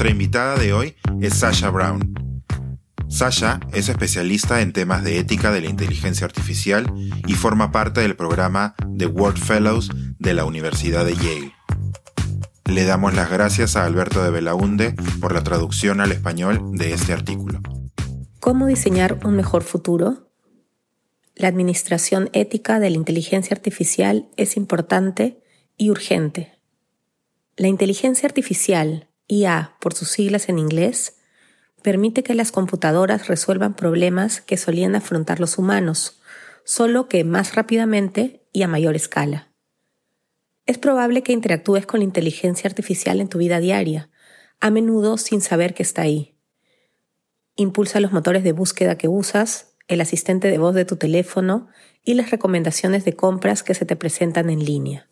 Nuestra invitada de hoy es Sasha Brown. Sasha es especialista en temas de ética de la inteligencia artificial y forma parte del programa The World Fellows de la Universidad de Yale. Le damos las gracias a Alberto de Belaunde por la traducción al español de este artículo. ¿Cómo diseñar un mejor futuro? La administración ética de la inteligencia artificial es importante y urgente. La inteligencia artificial, IA por sus siglas en inglés, permite que las computadoras resuelvan problemas que solían afrontar los humanos, solo que más rápidamente y a mayor escala. Es probable que interactúes con la inteligencia artificial en tu vida diaria, a menudo sin saber que está ahí. Impulsa los motores de búsqueda que usas, el asistente de voz de tu teléfono y las recomendaciones de compras que se te presentan en línea.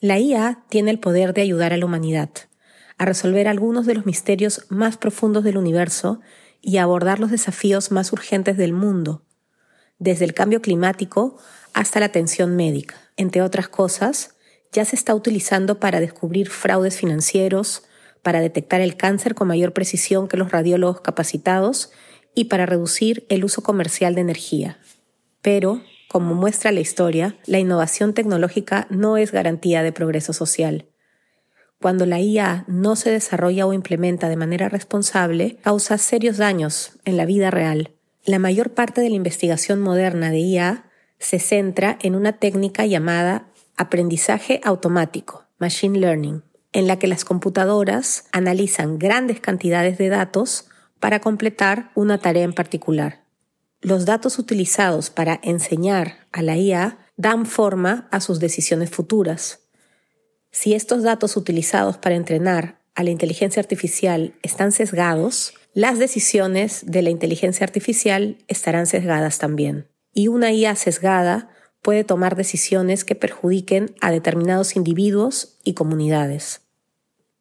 La IA tiene el poder de ayudar a la humanidad a resolver algunos de los misterios más profundos del universo y a abordar los desafíos más urgentes del mundo, desde el cambio climático hasta la atención médica. Entre otras cosas, ya se está utilizando para descubrir fraudes financieros, para detectar el cáncer con mayor precisión que los radiólogos capacitados y para reducir el uso comercial de energía. Pero, como muestra la historia, la innovación tecnológica no es garantía de progreso social. Cuando la IA no se desarrolla o implementa de manera responsable, causa serios daños en la vida real. La mayor parte de la investigación moderna de IA se centra en una técnica llamada aprendizaje automático, Machine Learning, en la que las computadoras analizan grandes cantidades de datos para completar una tarea en particular. Los datos utilizados para enseñar a la IA dan forma a sus decisiones futuras. Si estos datos utilizados para entrenar a la inteligencia artificial están sesgados, las decisiones de la inteligencia artificial estarán sesgadas también. Y una IA sesgada puede tomar decisiones que perjudiquen a determinados individuos y comunidades.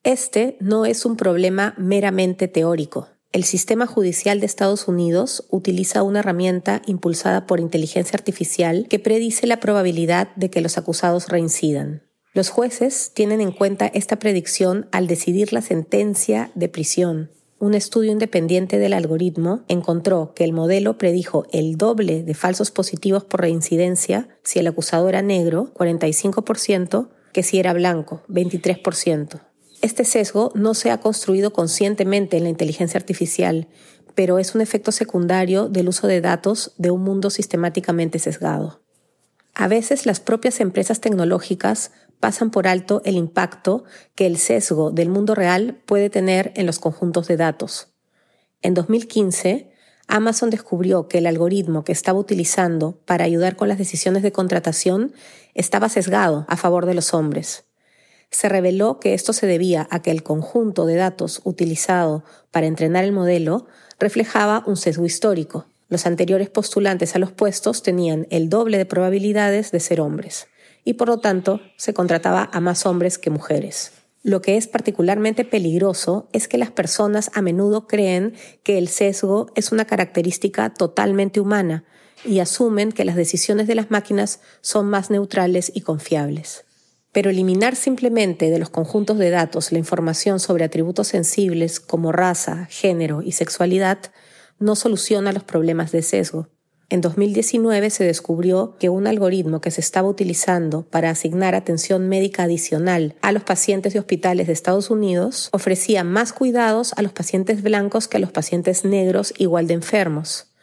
Este no es un problema meramente teórico. El sistema judicial de Estados Unidos utiliza una herramienta impulsada por inteligencia artificial que predice la probabilidad de que los acusados reincidan. Los jueces tienen en cuenta esta predicción al decidir la sentencia de prisión un estudio independiente del algoritmo encontró que el modelo predijo el doble de falsos positivos por reincidencia si el acusado era negro, 45%, que si era blanco, 23%. Este sesgo no se ha construido conscientemente en la inteligencia artificial, pero es un efecto secundario del uso de datos de un mundo sistemáticamente sesgado. A veces las propias empresas tecnológicas pasan por alto el impacto que el sesgo del mundo real puede tener en los conjuntos de datos. En 2015, Amazon descubrió que el algoritmo que estaba utilizando para ayudar con las decisiones de contratación estaba sesgado a favor de los hombres. Se reveló que esto se debía a que el conjunto de datos utilizado para entrenar el modelo reflejaba un sesgo histórico. Los anteriores postulantes a los puestos tenían el doble de probabilidades de ser hombres y por lo tanto se contrataba a más hombres que mujeres. Lo que es particularmente peligroso es que las personas a menudo creen que el sesgo es una característica totalmente humana y asumen que las decisiones de las máquinas son más neutrales y confiables. Pero eliminar simplemente de los conjuntos de datos la información sobre atributos sensibles como raza, género y sexualidad no soluciona los problemas de sesgo. En 2019 se descubrió que un algoritmo que se estaba utilizando para asignar atención médica adicional a los pacientes de hospitales de Estados Unidos ofrecía más cuidados a los pacientes blancos que a los pacientes negros igual de enfermos.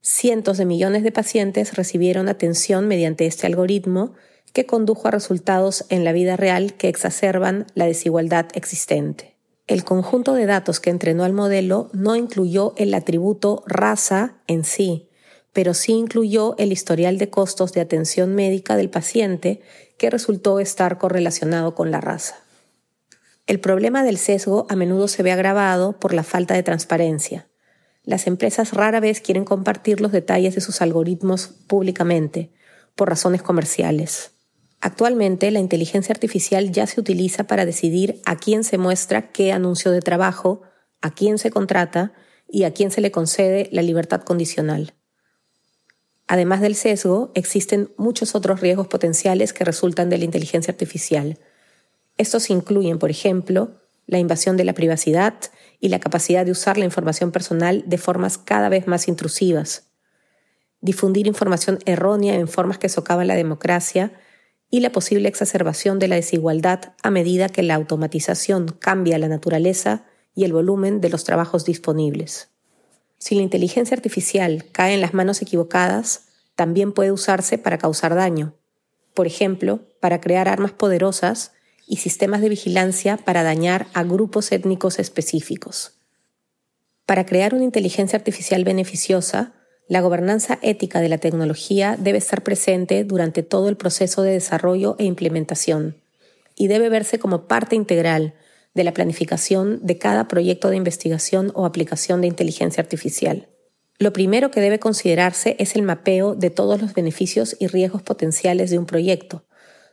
Cientos de millones de pacientes recibieron atención mediante este algoritmo que condujo a resultados en la vida real que exacerban la desigualdad existente. El conjunto de datos que entrenó al modelo no incluyó el atributo raza en sí, pero sí incluyó el historial de costos de atención médica del paciente que resultó estar correlacionado con la raza. El problema del sesgo a menudo se ve agravado por la falta de transparencia. Las empresas rara vez quieren compartir los detalles de sus algoritmos públicamente, por razones comerciales. Actualmente, la inteligencia artificial ya se utiliza para decidir a quién se muestra qué anuncio de trabajo, a quién se contrata y a quién se le concede la libertad condicional. Además del sesgo, existen muchos otros riesgos potenciales que resultan de la inteligencia artificial. Estos incluyen, por ejemplo, la invasión de la privacidad y la capacidad de usar la información personal de formas cada vez más intrusivas, difundir información errónea en formas que socavan la democracia y la posible exacerbación de la desigualdad a medida que la automatización cambia la naturaleza y el volumen de los trabajos disponibles. Si la inteligencia artificial cae en las manos equivocadas, también puede usarse para causar daño, por ejemplo, para crear armas poderosas y sistemas de vigilancia para dañar a grupos étnicos específicos. Para crear una inteligencia artificial beneficiosa, la gobernanza ética de la tecnología debe estar presente durante todo el proceso de desarrollo e implementación y debe verse como parte integral de la planificación de cada proyecto de investigación o aplicación de inteligencia artificial. Lo primero que debe considerarse es el mapeo de todos los beneficios y riesgos potenciales de un proyecto.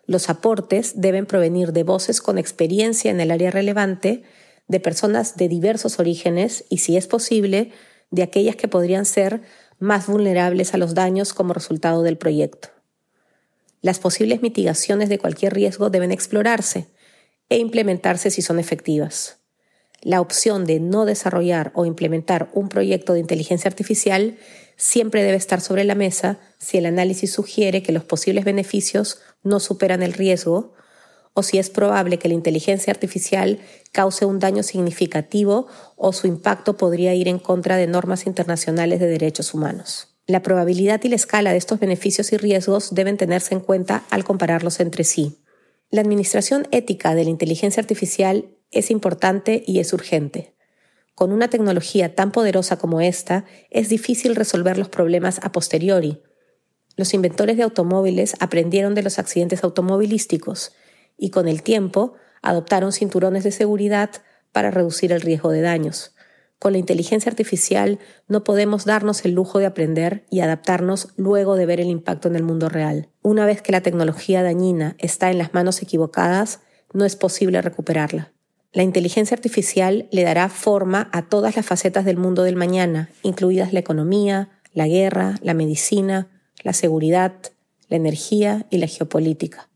Los aportes deben provenir de voces con experiencia en el área relevante, de personas de diversos orígenes y, si es posible, de aquellas que podrían ser más vulnerables a los daños como resultado del proyecto. Las posibles mitigaciones de cualquier riesgo deben explorarse e implementarse si son efectivas. La opción de no desarrollar o implementar un proyecto de inteligencia artificial siempre debe estar sobre la mesa si el análisis sugiere que los posibles beneficios no superan el riesgo o si es probable que la inteligencia artificial cause un daño significativo o su impacto podría ir en contra de normas internacionales de derechos humanos. La probabilidad y la escala de estos beneficios y riesgos deben tenerse en cuenta al compararlos entre sí. La administración ética de la inteligencia artificial es importante y es urgente. Con una tecnología tan poderosa como esta, es difícil resolver los problemas a posteriori. Los inventores de automóviles aprendieron de los accidentes automovilísticos y con el tiempo adoptaron cinturones de seguridad para reducir el riesgo de daños. Con la inteligencia artificial no podemos darnos el lujo de aprender y adaptarnos luego de ver el impacto en el mundo real. Una vez que la tecnología dañina está en las manos equivocadas, no es posible recuperarla. La inteligencia artificial le dará forma a todas las facetas del mundo del mañana, incluidas la economía, la guerra, la medicina, la seguridad, la energía y la geopolítica.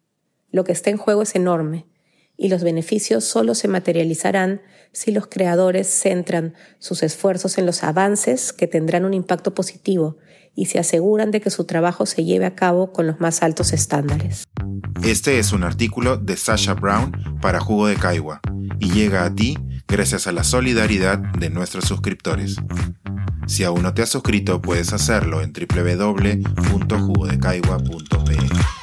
Lo que está en juego es enorme y los beneficios solo se materializarán si los creadores centran sus esfuerzos en los avances que tendrán un impacto positivo y se aseguran de que su trabajo se lleve a cabo con los más altos estándares. Este es un artículo de Sasha Brown para Jugo de Caigua y llega a ti gracias a la solidaridad de nuestros suscriptores. Si aún no te has suscrito, puedes hacerlo en www.jugodecaigua.pe.